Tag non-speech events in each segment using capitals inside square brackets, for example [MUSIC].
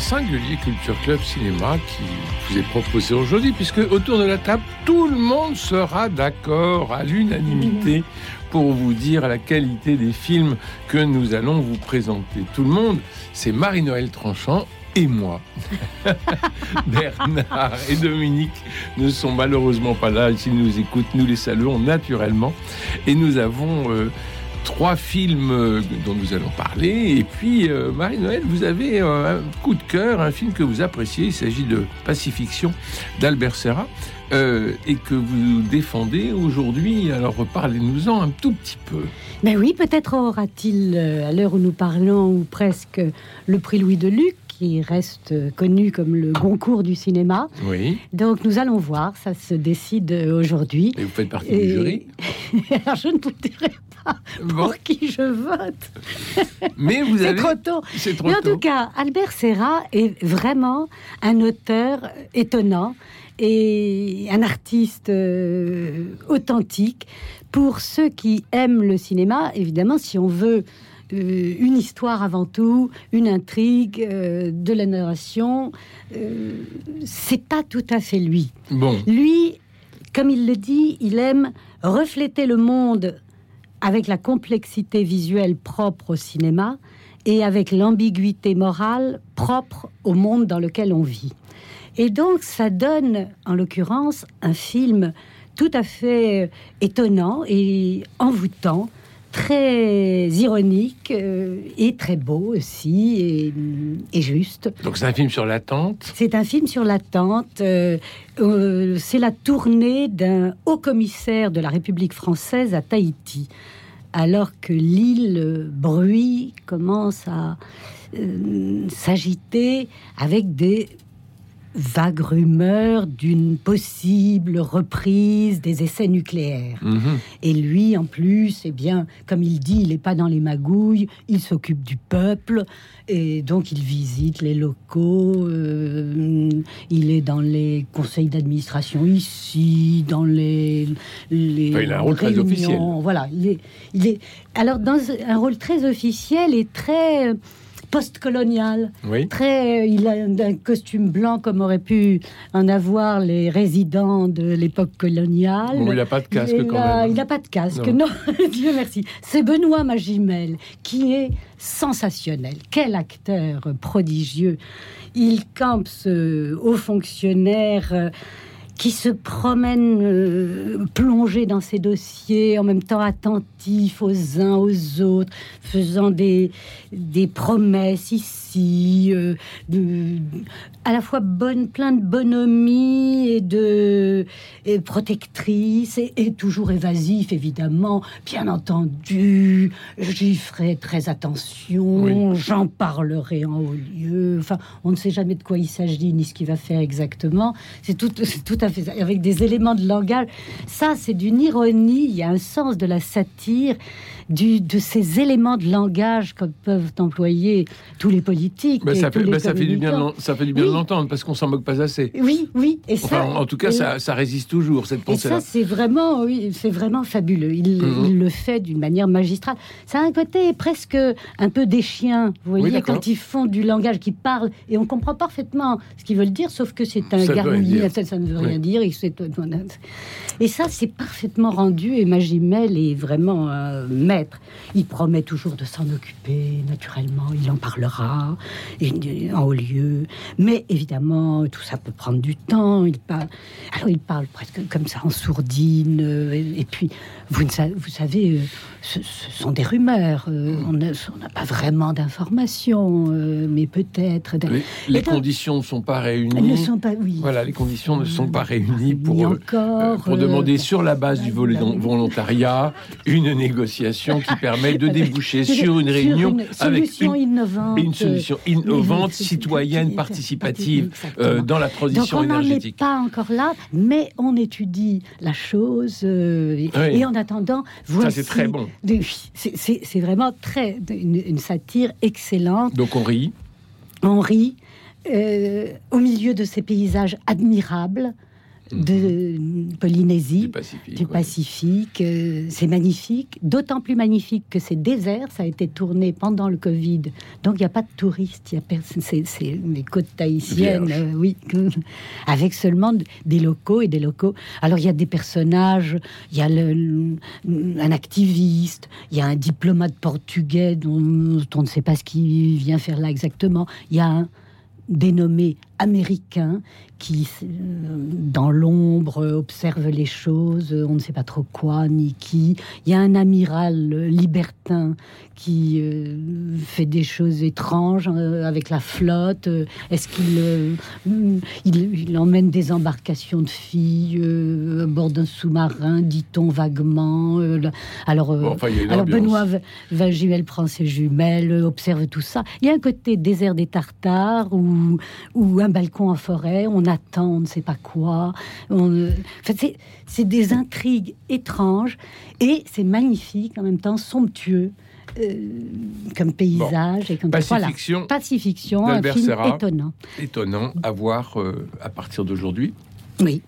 Un singulier Culture Club Cinéma qui vous est proposé aujourd'hui, puisque autour de la table, tout le monde sera d'accord à l'unanimité pour vous dire la qualité des films que nous allons vous présenter. Tout le monde, c'est Marie-Noël Tranchant et moi. [LAUGHS] Bernard et Dominique ne sont malheureusement pas là. S'ils nous écoutent, nous les saluons naturellement. Et nous avons euh, trois films euh, dont nous allons parler. Et puis, euh, Marie-Noël, vous avez euh, un coup de cœur, un film que vous appréciez. Il s'agit de Pacifiction d'Albert Serra. euh, et que vous défendez aujourd'hui. Alors parlez-nous-en un tout petit peu. Ben oui, peut-être aura-t-il, à l'heure où nous parlons, ou presque, le prix Louis de Luc, qui reste connu comme le Goncourt du cinéma. Oui. Donc nous allons voir, ça se décide aujourd'hui. Et vous faites partie Et- du jury. [LAUGHS] Alors je ne vous dirai pas [LAUGHS] Bon. pour qui je vote. [LAUGHS] Mais vous avez. trop tôt. Trop Mais en tôt. tout cas, Albert Serra est vraiment un auteur étonnant et un artiste euh, authentique. Pour ceux qui aiment le cinéma, évidemment, si on veut euh, une histoire avant tout, une intrigue, euh, de la narration, c'est pas tout à fait lui. Bon. Lui, comme il le dit, il aime refléter le monde avec la complexité visuelle propre au cinéma et avec l'ambiguïté morale propre au monde dans lequel on vit. Et donc, ça donne, en l'occurrence, un film tout à fait euh, étonnant et envoûtant, très ironique euh, et très beau aussi et, et juste. Donc c'est un film sur l'attente? C'est un film sur l'attente. euh, euh, c'est la tournée d'un haut commissaire de la République française à Tahiti, alors que l'île bruit commence à s'agiter avec des vagues rumeurs d'une possible reprise des essais nucléaires. Mhm. Et lui, en plus, eh bien, comme il dit, il n'est pas dans les magouilles, il s'occupe du peuple, et donc il visite les locaux, euh, il est dans les conseils d'administration ici, dans les... les Enfin, il a un rôle très réunions. officiel. Voilà, il est, il est... Alors, dans un rôle très officiel et très post-colonial. Oui. Très, il a un, costume blanc comme auraient pu en avoir les résidents de l'époque coloniale. Bon, il n'a pas de casque Il quand a- même. Il n'a pas de casque, Non. non. [LAUGHS] Dieu merci. C'est Benoît Magimel qui est sensationnel. Quel acteur prodigieux. Il campe ce haut fonctionnaire euh, qui se promène euh, plongé dans ses dossiers, en même temps attentif aux uns aux autres, faisant des, des promesses ici, euh, de- à la fois bonne, plein de bonhomie et de et protectrice et, et toujours évasif évidemment. Bien entendu, j'y ferai très attention, Oui. j'en parlerai en haut lieu. Enfin, on ne sait jamais de quoi il s'agit ni ce qu'il va faire exactement. C'est tout, tout à avec des éléments de langage. Ça, c'est d'une ironie. Il y a un sens de la satire. Du, de ces éléments de langage que peuvent employer tous les politiques. Bah, et ça, tous fait, les bah, ça fait du bien, de ça fait du bien de Oui. l'entendre parce qu'on s'en moque pas assez. Oui, oui. Et Enfin, ça, en tout cas, et- ça, ça résiste toujours cette et pensée-là. ça, c'est vraiment, oui, c'est vraiment fabuleux. Il, Mhm. il le fait d'une manière magistrale. Ça a un côté presque un peu des chiens, vous voyez, quand ils font du langage, qui parlent, et on comprend parfaitement ce qu'ils veulent dire, sauf que c'est un rien gargouillis, ça, ça ne veut Oui. Rien dire. Et, ça, c'est parfaitement rendu, et Magimel est vraiment un maître. Il promet toujours de s'en occuper, naturellement, il en parlera et- en haut lieu. Mais évidemment, tout ça peut prendre du temps. Il parle, alors il parle presque comme ça en sourdine. euh, et, et puis, vous, ne sa- vous savez, euh, ce, ce sont des rumeurs. euh, on n'a on pas vraiment d'informations, euh, mais peut-être. Les, donc- conditions ne sont pas Elles réunies. ne sont pas, oui. Voilà, les conditions ne sont pas réuni pour, euh, encore, pour demander sur la base du volontariat une négociation qui permet de [LAUGHS] déboucher sur une Sur réunion une avec solution une, innovante, une solution innovante, citoyenne, participative euh, dans la Donc transition on n'en est énergétique. pas encore là, mais on étudie la chose. euh, et- Oui. Et en attendant, voici... c'est très bon. C'est vraiment très une, une satire excellente. Donc on rit. On rit euh, au milieu de ces paysages admirables de Polynésie. Du Pacifique, du ouais. Pacifique, euh, c'est magnifique, d'autant plus magnifique que c'est désert, ça a été tourné pendant le Covid, donc il n'y a pas de touristes, il y a personne, c'est, les côtes tahitiennes, euh, oui, avec seulement des locaux et des locaux. Alors il y a des personnages, il y a le- un activiste, il y a un diplomate portugais dont on ne sait pas ce qu'il vient faire là exactement, il y a un dénommé américain qui, euh, dans l'ombre, observe les choses, on ne sait pas trop quoi ni qui. Il y a un amiral libertin qui euh, fait des choses étranges euh, avec la flotte. Est-ce qu'il euh, mm, il, il emmène des embarcations de filles à bord d'un sous-marin, dit-on vaguement Alors, Bon, enfin. Benoît V- Vagimel prend ses jumelles, observe tout ça. Il y a un côté désert des Tartares ou, ou un balcon en forêt, on attend, on ne sait pas quoi. On, enfin, c'est- des intrigues étranges et c'est magnifique, en même temps somptueux. euh, comme paysage et comme Pacifiction, voilà. Pacifiction, un d'Albert film Serra. étonnant. étonnant à voir euh, à partir d'aujourd'hui. Oui,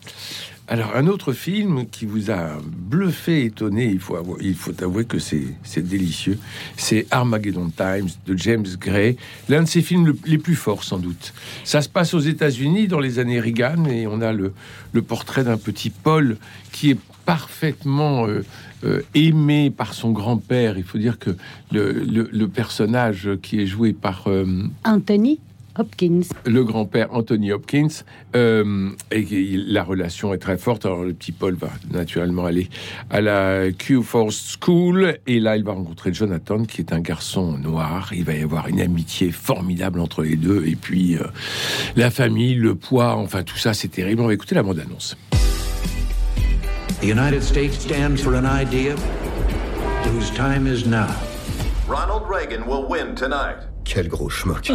Alors, un autre film qui vous a bluffé, étonné, il faut, avouer, il faut avouer que c'est délicieux, c'est Armageddon Times de James Gray, l'un de ses films le- les plus forts sans doute. Ça se passe aux États-Unis dans les années Reagan et on a le, le portrait d'un petit Paul qui est parfaitement euh, euh, aimé par son grand-père. Il faut dire que le, le- le personnage qui est joué par... euh, Anthony? Hopkins. le grand-père Anthony Hopkins, euh, et la relation est très forte. Alors, le petit Paul va naturellement aller à la Q Force School, et là, il va rencontrer Jonathan, qui est un garçon noir. Il va y avoir une amitié formidable entre les deux, et puis euh, la famille, le poids, enfin, tout ça, c'est terrible. On va écouter la bande-annonce. The United States stands for an idea whose time is now. Ronald Reagan will win tonight. Quel gros schmuck.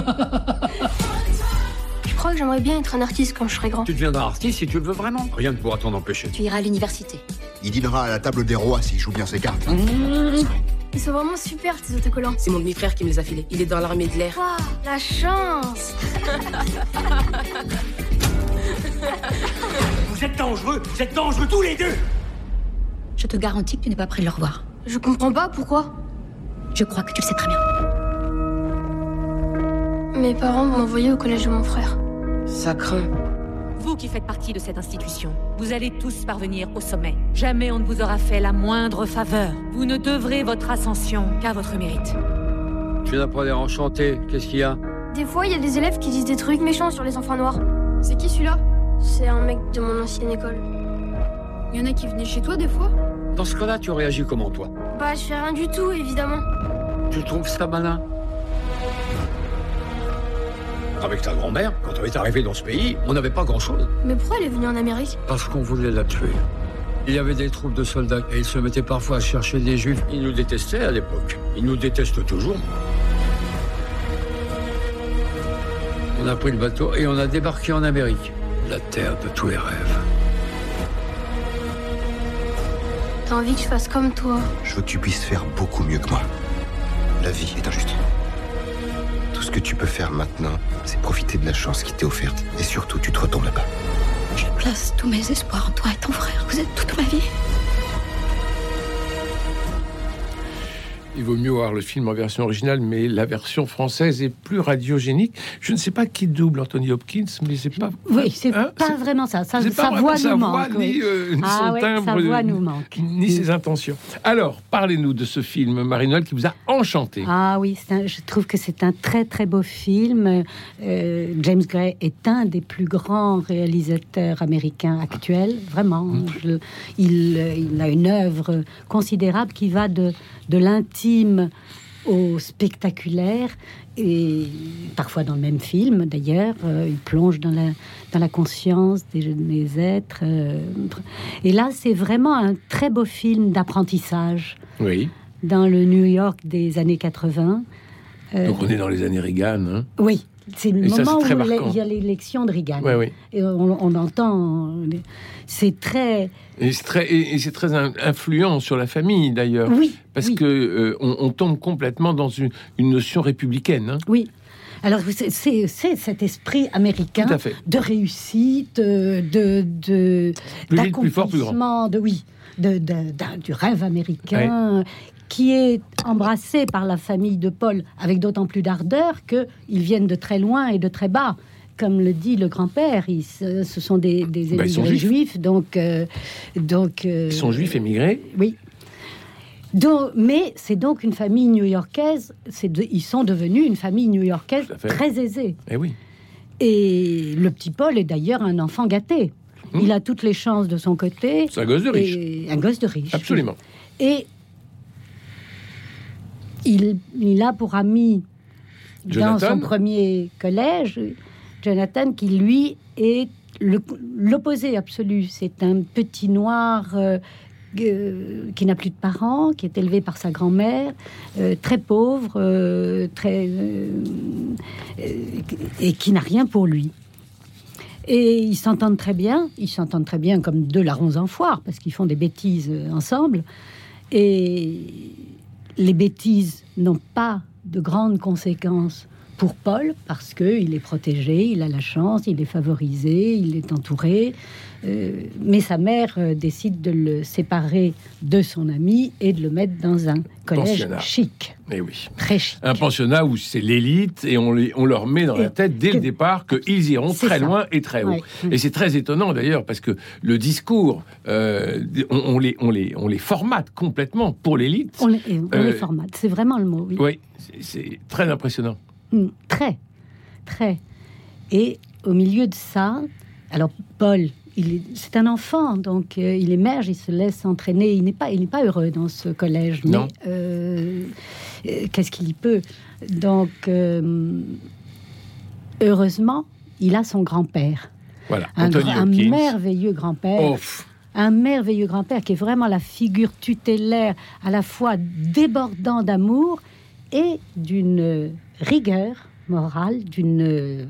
Je [LAUGHS] crois que j'aimerais bien être un artiste quand je serai grand. Tu deviendras artiste si tu le veux vraiment. Rien ne pourra t'en empêcher. Tu iras à l'université. Il dînera à la table des rois s'il joue bien ses cartes. Ils sont vraiment super tes autocollants. C'est mon demi-frère qui me les a filés. Il est dans l'armée de l'air. Waouh, la chance [LAUGHS] Vous êtes dangereux, vous êtes dangereux tous les deux Je te garantis que tu n'es pas prêt de le revoir. Je comprends pas pourquoi. Je crois que tu le sais très bien. Mes parents m'ont envoyé au collège de mon frère. Ça craint. Vous qui faites partie de cette institution, vous allez tous parvenir au sommet. Jamais on ne vous aura fait la moindre faveur. Vous ne devrez votre ascension qu'à votre mérite. Tu n'as pas l'air enchanté. Qu'est-ce qu'il y a? Des fois, il y a des élèves qui disent des trucs méchants sur les enfants noirs. C'est qui celui-là? C'est un mec de mon ancienne école. Il y en a qui venaient chez toi des fois? Dans ce cas-là, tu réagis comment, toi? Bah, je fais rien du tout, évidemment. Tu trouves ça malin? Avec ta grand-mère, quand on est arrivé dans ce pays, on n'avait pas grand-chose. Mais pourquoi elle est venue en Amérique? Parce qu'on voulait la tuer. Il y avait des troupes de soldats et ils se mettaient parfois à chercher des juifs. Ils nous détestaient à l'époque. Ils nous détestent toujours. On a pris le bateau et on a débarqué en Amérique. La terre de tous les rêves. T'as envie que je fasse comme toi? Je veux que tu puisses faire beaucoup mieux que moi. La vie est injuste. Ce que tu peux faire maintenant, c'est profiter de la chance qui t'est offerte. Et surtout, tu te retournes là-bas. Je place tous mes espoirs en toi et ton frère. Vous êtes toute ma vie. Il vaut mieux voir le film en version originale, mais la version française est plus radiogénique. Je ne sais pas qui double Anthony Hopkins, mais c'est pas. Oui, c'est Hein, pas vraiment ça. Sa, pas sa voix nous voix, manque. ni, oui. euh, Ah son ouais, timbre, sa voix nous manque. ni ses intentions. Alors, parlez-nous de ce film, Marie-Noël, qui vous a enchanté. Ah oui, un- je trouve que c'est un très très beau film. Euh, James Gray est un des plus grands réalisateurs américains actuels, vraiment. Mm. Je- il, euh, il a une œuvre considérable qui va de, de l'intime au spectaculaire et parfois dans le même film d'ailleurs. euh, il plonge dans la, dans la conscience des, des êtres. euh, et là, c'est vraiment un très beau film d'apprentissage Oui. dans le New York des années 80. Euh, Donc on est dans les années Reagan. Hein. oui, c'est le Et moment où il y a l'élection de Reagan. Ouais, oui. Et on, on entend, c'est très, Et c'est très, et c'est très in- influent sur la famille d'ailleurs. oui, Parce oui. que euh, on, on tombe complètement dans une, une notion républicaine. hein. Oui. Alors, c'est- c'est c'est cet esprit américain de réussite, de de de- Plus vite, plus fort, plus grand. d'accomplissement, de oui, de, du rêve américain qui est embrassé par la famille de Paul avec d'autant plus d'ardeur que ils viennent de très loin et de très bas. Comme le dit le grand-père, ce sont des, des Bah, émigrés juifs. juifs, donc euh, donc euh, Ils sont juifs émigrés. oui. Donc, mais c'est donc une famille new-yorkaise. Ils sont devenus une famille new-yorkaise très aisée. Eh oui. Et le petit Paul est d'ailleurs un enfant gâté. Mmh. Il a toutes les chances de son côté. C'est un gosse de riche. Un gosse de riche. Absolument. Et il, il a pour ami dans son premier collège Jonathan qui lui est l'opposé absolu. C'est un petit noir euh, euh, qui n'a plus de parents, qui est élevé par sa grand-mère, euh, très pauvre, très et qui n'a rien pour lui. Et ils s'entendent très bien, ils s'entendent très bien comme deux larrons en foire, parce qu'ils font des bêtises ensemble. Et les bêtises n'ont pas de grandes conséquences pour Paul, parce qu'il est protégé, il a la chance, il est favorisé, il est entouré. Euh, mais sa mère euh, décide de le séparer de son ami et de le mettre dans un collège Pensionnat. chic, Eh oui. très chic. Un pensionnat où c'est l'élite et on, les, on leur met dans la tête dès le départ qu'ils iront très ça. loin et très haut. Ouais. Et c'est très étonnant d'ailleurs parce que le discours, euh, on, on les, on, les, on les formate complètement pour l'élite. On les, on Euh, les formate, c'est vraiment le mot, oui. C'est très impressionnant. Mm, Très, très. Et au milieu de ça, alors Paul, il est- c'est un enfant, donc euh, il émerge, il se laisse entraîner. Il n'est pas, il n'est pas heureux dans ce collège. Mais Non. euh, euh, qu'est-ce qu'il y peut? Donc, heureusement, il a son grand-père, Voilà, un, merveilleux grand-père Oh, un merveilleux grand-père qui est vraiment la figure tutélaire, à la fois débordant d'amour et d'une rigueur morale, d'une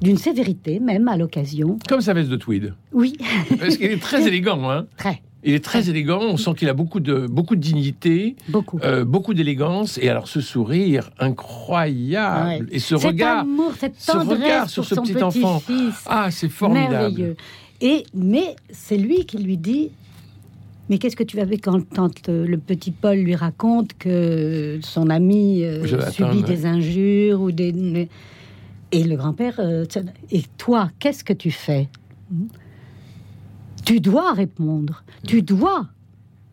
d'une sévérité même à l'occasion. comme sa veste de tweed. Oui, Parce qu'il est très [LAUGHS] élégant. Hein. très, Il est très élégant. On sent qu'il a beaucoup de, beaucoup de dignité, beaucoup. euh, beaucoup d'élégance. Et alors ce sourire incroyable. Ouais. Et ce Cet regard. amour, cette ce regard tendresse sur ce petit enfant. Ah, c'est formidable. merveilleux. Et mais c'est lui qui lui dit. Mais qu'est-ce que tu avais quand, quand, euh, le petit Paul lui raconte que son ami euh, subit des injures ou des et le grand-père euh, et toi qu'est-ce que tu fais? Tu dois répondre. Tu dois.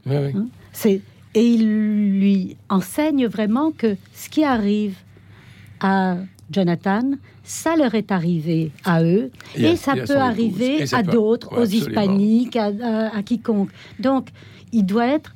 Ouais. C'est et il lui enseigne vraiment que ce qui arrive à Jonathan, ça leur est arrivé à eux Et ça et peut arriver à d'autres, ouais, aux hispaniques, à, à- à quiconque. Donc, il doit être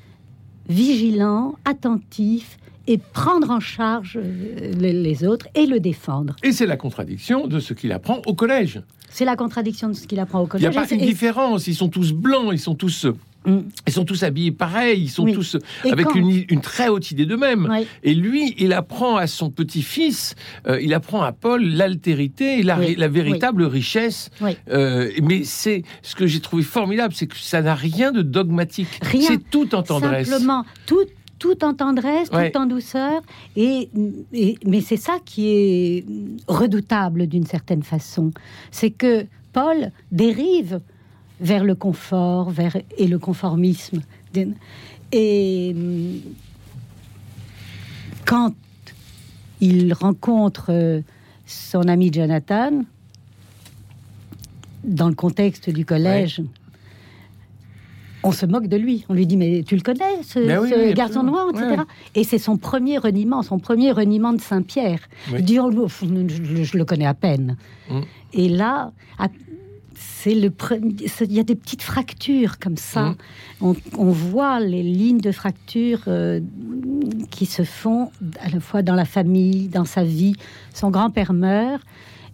vigilant, attentif et prendre en charge euh, les, les autres et le défendre. Et c'est la contradiction de ce qu'il apprend au collège. C'est la contradiction de ce qu'il apprend au Il n'y a collège. pas une différence. Ils sont tous blancs, ils sont tous, Mm. ils sont tous habillés pareil, ils sont Oui. tous Et avec une, une très haute idée d'eux-mêmes. Et lui, il apprend à son petit-fils, euh, il apprend à Paul l'altérité et la, Oui. la véritable richesse. Euh, mais c'est ce que j'ai trouvé formidable, c'est que ça n'a rien de dogmatique. Rien. C'est tout en tendresse. Simplement, tout, tout en tendresse, Ouais. tout en douceur. Et, et- mais c'est ça qui est redoutable d'une certaine façon. C'est que Paul dérive vers le confort vers, et le conformisme. Et hum, quand il rencontre euh, son ami Jonathan, dans le contexte du collège, on se moque de lui. On lui dit mais tu le connais ce, Ben oui, ce oui, garçon noir, etc. Ouais. Et c'est son premier reniement, son premier reniement de Saint-Pierre. Oui. Je, je le connais à peine. Mm. Et là, à- c'est le il y a des petites fractures comme ça. Mmh. On, on, voit les lignes de fractures euh, qui se font à la fois dans la famille, dans sa vie. Son grand-père meurt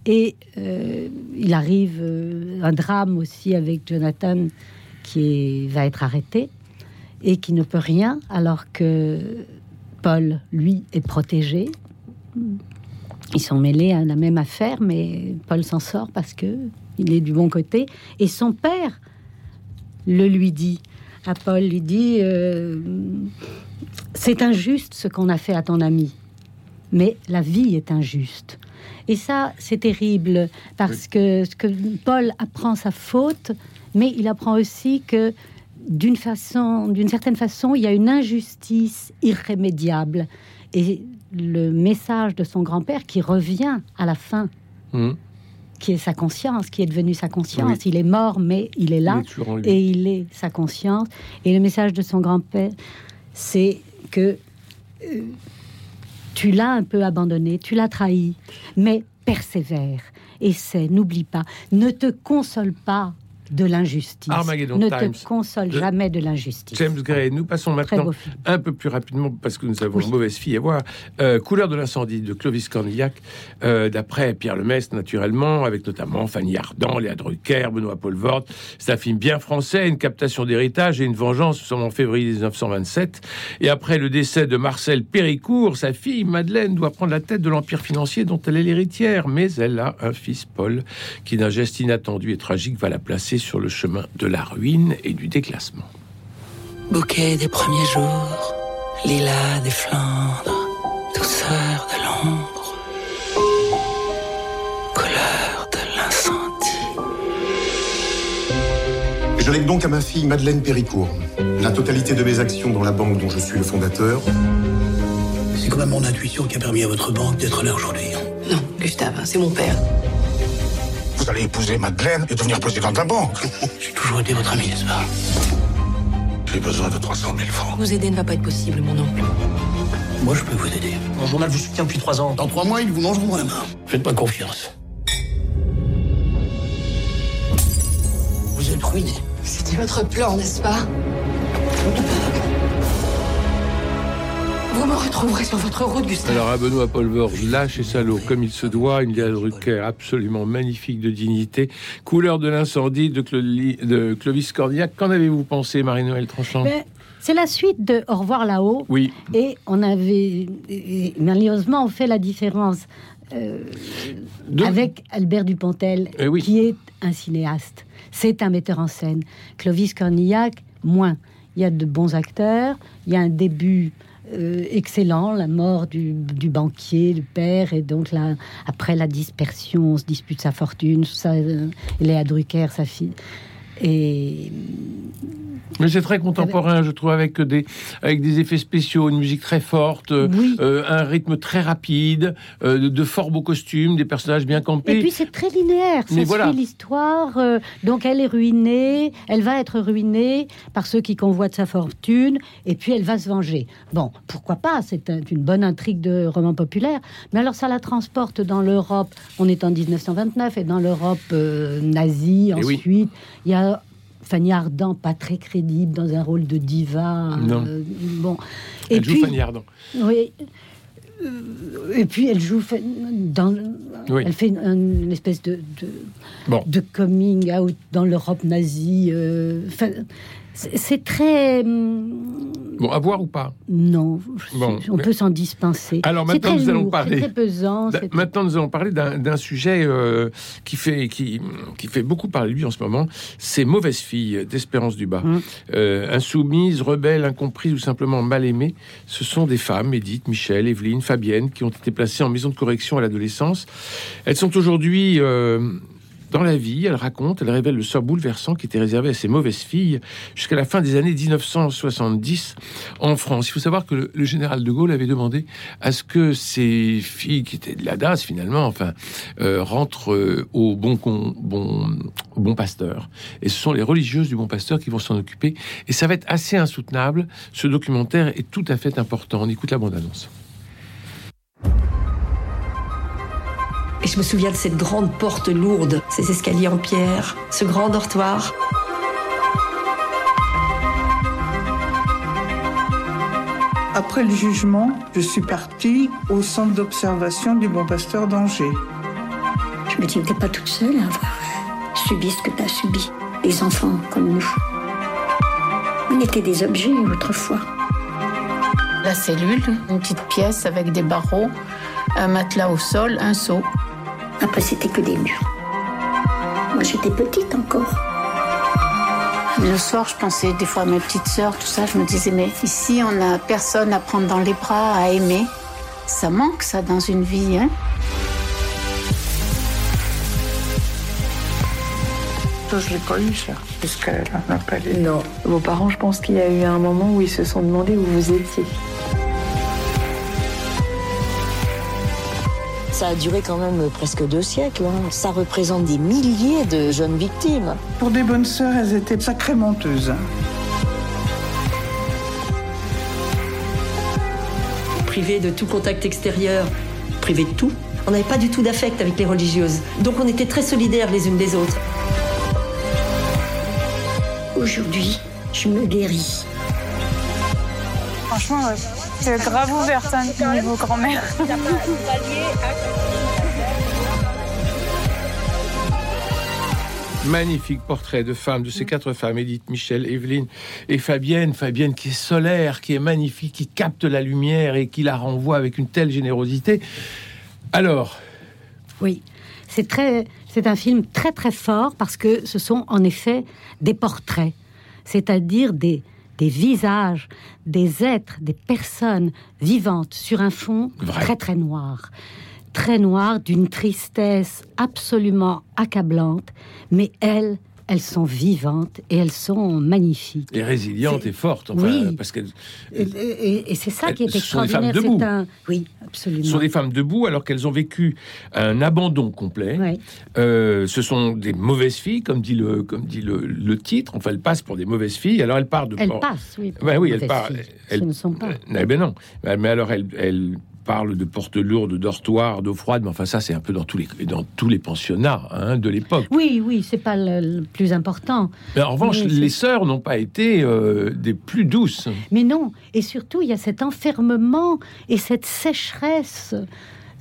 et euh, il arrive euh, un drame aussi avec Jonathan qui va être arrêté et qui ne peut rien alors que Paul, lui, est protégé. Ils sont mêlés à la même affaire, mais Paul s'en sort parce que il est du bon côté. Et son père le lui dit. À Paul lui dit euh, C'est injuste ce qu'on a fait à ton ami, mais la vie est injuste. Et ça, c'est terrible parce que, que Paul apprend sa faute, mais il apprend aussi que d'une façon, d'une certaine façon, il y a une injustice irrémédiable. Et le message de son grand-père qui revient à la fin, mmh. Qui est sa conscience, qui est devenu sa conscience. Il est mort, mais il est là et il est sa conscience. Et le message de son grand-père, c'est que euh, tu l'as un peu abandonné, tu l'as trahi, mais persévère, essaie, n'oublie pas, ne te console pas de l'injustice. ne te console jamais de l'injustice. James Gray, nous passons maintenant un peu plus rapidement parce que nous avons une mauvaise fille à voir. Euh, Couleur de l'incendie de Clovis Cornillac, euh, d'après Pierre Lemestre, naturellement, avec notamment Fanny Ardant, Léa Drucker, Benoît Paul Vort. C'est un film bien français, une captation d'héritage et une vengeance. Nous sommes en février 1927. Et après le décès de Marcel Péricourt, sa fille Madeleine doit prendre la tête de l'empire financier dont elle est l'héritière. Mais elle a un fils, Paul, qui d'un geste inattendu et tragique va la placer sur le chemin de la ruine et du déclassement. Bouquet des premiers jours, lilas des Flandres, douceur de l'ombre, couleur de l'incendie. Je lègue donc à ma fille Madeleine Péricourt la totalité de mes actions dans la banque dont je suis le fondateur. C'est quand même mon intuition qui a permis à votre banque d'être là aujourd'hui. Non, Gustave, c'est mon père. Vous allez épouser Madeleine et devenir président de la banque. [LAUGHS] J'ai toujours été votre ami, n'est-ce pas J'ai besoin de 300 000 francs. Vous aider ne va pas être possible, mon oncle. Moi, je peux vous aider. Mon journal vous soutient depuis trois ans. Dans trois mois, ils vous mangeront la main. Faites pas confiance. Vous êtes ruiné. C'était votre plan, n'est-ce pas? Vous me retrouverez sur votre route, Gustave. Alors, à Benoît Polvorge, lâche et salaud, comme il se doit, une Léa Drucker absolument magnifique de dignité. Couleur de l'incendie de, de, Clovis Cordiac. Qu'en avez-vous pensé, Marie-Noël Tranchant ben, C'est la suite de Au revoir là-haut. Oui. Et on avait. Malheureusement, on fait la différence. Euh, avec Albert Dupontel, eh qui est un cinéaste. C'est un metteur en scène. Clovis Cornillac, moins. Il y a de bons acteurs, il y a un début euh, excellent, la mort du, banquier, du père, et donc là, après la dispersion, on se dispute sa fortune, ça, euh, Léa Drucker, sa fille. Et mais c'est très contemporain, je trouve, avec des, avec des effets spéciaux, une musique très forte, euh, un rythme très rapide, euh, de, fort beaux costumes, des personnages bien campés. Et puis c'est très linéaire, ça suit l'histoire. Euh, donc elle est ruinée, elle va être ruinée par ceux qui convoitent sa fortune, et puis elle va se venger. Bon, pourquoi pas C'est une bonne intrigue de roman populaire. Mais alors ça la transporte dans l'Europe. On est en 1929 et dans l'Europe nazie ensuite. Il y a Fanny Ardant, pas très crédible dans un rôle de diva. Euh, bon. Et elle puis, joue Fanny Ardant. Oui. Euh, et puis elle joue dans, elle fait une, espèce de de, coming out dans l'Europe nazie. Euh, c'est très. Bon, à voir ou pas Non, on peut s'en dispenser. Alors maintenant, nous allons parler. Très pesant, maintenant, nous allons parler d'un sujet euh, qui, fait, qui, qui fait beaucoup parler de lui en ce moment. C'est Mauvaise fille d'Espérance Dubas. Hum. Euh, insoumise, rebelle, incomprise ou simplement mal aimée. Ce sont des femmes, Edith, Michel, Evelyne, Fabienne, qui ont été placées en maison de correction à l'adolescence. Elles sont aujourd'hui. Euh, dans la vie, elle raconte, elle révèle le sort bouleversant qui était réservé à ces mauvaises filles jusqu'à la fin des années 1970 en France. Il faut savoir que le, général de Gaulle avait demandé à ce que ces filles qui étaient de la DAS finalement, enfin, euh, rentrent euh, au bon, bon, bon pasteur. Et ce sont les religieuses du bon pasteur qui vont s'en occuper. Et ça va être assez insoutenable. Ce documentaire est tout à fait important. On écoute la bande-annonce. Je me souviens de cette grande porte lourde, ces escaliers en pierre, ce grand dortoir. Après le jugement, je suis partie au centre d'observation du Bon Pasteur d'Angers. Je me dis, t'es pas toute seule à avoir subi ce que t'as subi. Les enfants comme nous. On était des objets autrefois. La cellule, une petite pièce avec des barreaux, un matelas au sol, un seau. Après, c'était que des murs. Moi, j'étais petite encore. Le soir, je pensais des fois à mes petites sœurs, tout ça. Je me disais, mais ici, on n'a personne à prendre dans les bras, à aimer. Ça manque, ça, dans une vie, hein Je l'ai pas eu, ça, puisqu'elle n'a pas les... Non. Vos parents, je pense qu'il y a eu un moment où ils se sont demandé où vous étiez. Ça a duré quand même presque deux siècles. hein. Ça représente des milliers de jeunes victimes. Pour des bonnes sœurs, elles étaient sacrées menteuses. Privé de tout contact extérieur, privé de tout. On n'avait pas du tout d'affect avec les religieuses. Donc on était très solidaires les unes des autres. Aujourd'hui, je me guéris. Franchement, ouais, c'est grave ouverte hein, niveau grand-mère. [LAUGHS] Magnifique portrait de femmes, de ces quatre femmes, Edith, Michel, Evelyne et Fabienne. Fabienne qui est solaire, qui est magnifique, qui capte la lumière et qui la renvoie avec une telle générosité. Alors, Oui, c'est très, c'est un film très très fort parce que ce sont en effet des portraits, c'est-à-dire des des visages, des êtres, des personnes vivantes sur un fond très très noir, très noir d'une tristesse absolument accablante, mais elles, elles sont vivantes et elles sont magnifiques. et résiliente et forte, enfin, Oui. parce qu'elles Et, et- et c'est ça qui est Elles sont des femmes extraordinaire. debout. Un, oui, absolument. sont des femmes debout alors qu'elles ont vécu un abandon complet. Ouais. Euh, ce sont des mauvaises filles, comme dit le, comme dit le, le titre. Enfin, elles passent pour des mauvaises filles. Alors elles partent de. Elles passent, oui. Ben oui, elles partent. elles- Ce ne sont pas. Eh ben non. Mais alors elles, elles parlent de portes lourdes, de dortoirs, d'eau froide. Mais enfin, ça, c'est un peu dans tous les, dans tous les pensionnats hein, de l'époque. Oui, oui, c'est pas le, le plus important. Mais en revanche, Mais les sœurs n'ont pas été euh, des plus douces. Mais non, et surtout, il y a cet enfermement et cette sécheresse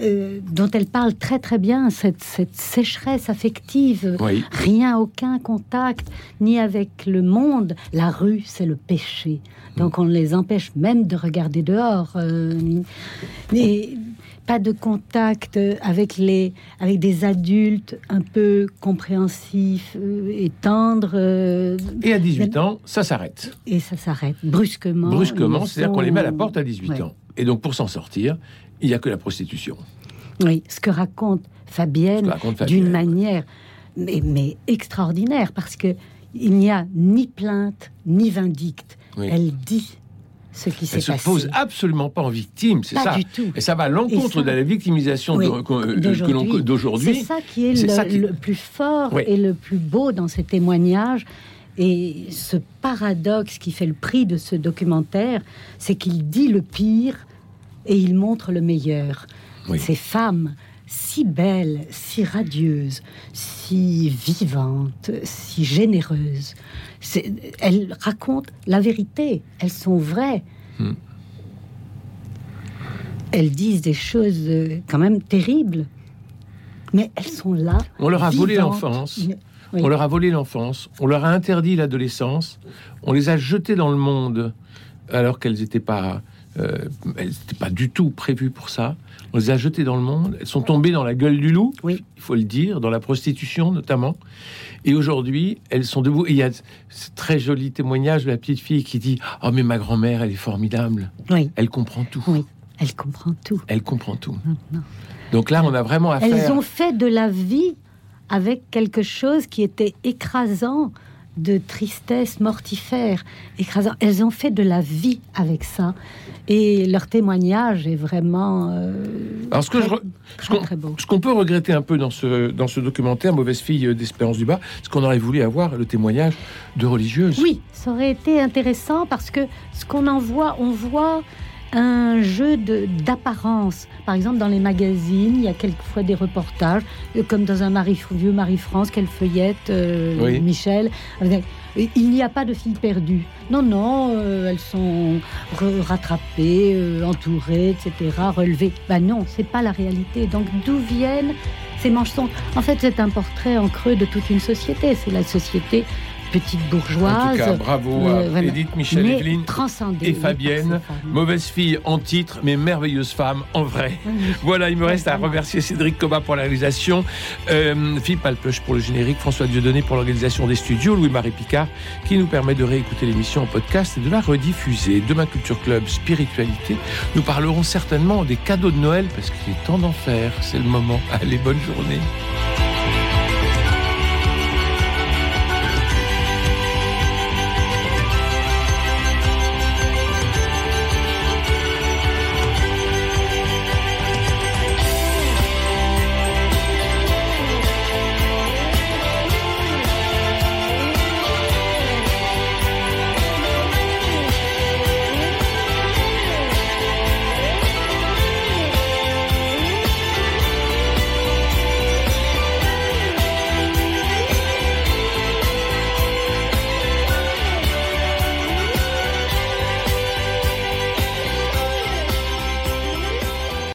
euh, dont elle parle très très bien, cette, cette sécheresse affective. Oui. Rien, aucun contact, ni avec le monde. La rue, c'est le péché. Donc on les empêche même de regarder dehors. euh, pas de contact avec les avec des adultes un peu compréhensifs euh, et tendres. euh, Et à 18 ans, ça s'arrête. et ça s'arrête brusquement. Brusquement, c'est-à-dire qu'on les met à la porte à 18 Ouais. ans. Et donc, pour s'en sortir, il n'y a que la prostitution. Oui, ce que raconte Fabienne, d'une manière mais, mais extraordinaire, parce que il n'y a ni plainte ni vindicte. Oui. Elle dit ce qui s'est Elle se passé. pose absolument pas en victime, c'est ça. du tout. Et ça va à l'encontre de la victimisation Oui, euh, d'aujourd'hui. C'est ça qui est, le, ça qui- le plus fort Oui. et le plus beau dans ces témoignages. Et ce paradoxe qui fait le prix de ce documentaire, c'est qu'il dit le pire et il montre le meilleur. Ces femmes si belles, si radieuses, si vivantes, si généreuses, elles racontent la vérité, elles sont vraies. Hmm. Elles disent des choses euh, quand même terribles, mais elles sont là. On leur a volé l'enfance. Oui. On leur a volé l'enfance. On leur a interdit l'adolescence. On les a jetées dans le monde alors qu'elles n'étaient pas, euh, elles n'étaient pas du tout prévues pour ça. On les a jetées dans le monde. Elles sont tombées dans la gueule du loup. Oui. Il faut le dire, dans la prostitution notamment. Et aujourd'hui, elles sont debout. Et il y a ce très joli témoignage de la petite fille qui dit Oh, mais ma grand-mère, elle est formidable. Oui. Elle comprend tout. Oui, elle comprend tout. Elle comprend tout. Donc là, on a vraiment Elles affaire. ont fait de la vie avec quelque chose qui était écrasant, de tristesse mortifère, écrasant. Elles ont fait de la vie avec ça. Et leur témoignage est vraiment euh, Alors, ce que je très, re- ce très, qu'on- très beau. Ce qu'on peut regretter un peu dans ce, dans ce documentaire, Mauvaise fille euh, d'Espérance du Bas, c'est qu'on aurait voulu avoir le témoignage de religieuses. Oui, ça aurait été intéressant parce que ce qu'on en voit, on voit un jeu d'apparence. Par exemple, dans les magazines, il y a quelquefois des reportages, euh, comme dans un Marie, vieux Marie-France qu'elle feuillette, euh, Michel. Il n'y a pas de filles perdues. Non, non, euh, elles sont rattrapées, entourées, etc., relevées. Ben non, c'est pas la réalité. Donc d'où viennent ces mensonges? En fait, c'est un portrait en creux de toute une société. C'est la société petite bourgeoise. En tout cas, bravo à euh, Edith, Michel, Evelyne et Fabienne. Mauvaise fille en titre, mais merveilleuse femme en vrai. Voilà, il me reste à remercier Cédric Coba pour la réalisation, euh, Philippe Alpeuch pour le générique, François Dieudonné pour l'organisation des studios, Louis-Marie Picard qui nous permet de réécouter l'émission en podcast et de la rediffuser. Demain, Culture Club, spiritualité. Nous parlerons certainement des cadeaux de Noël parce qu'il est temps d'en faire. C'est le moment. Allez, bonne journée.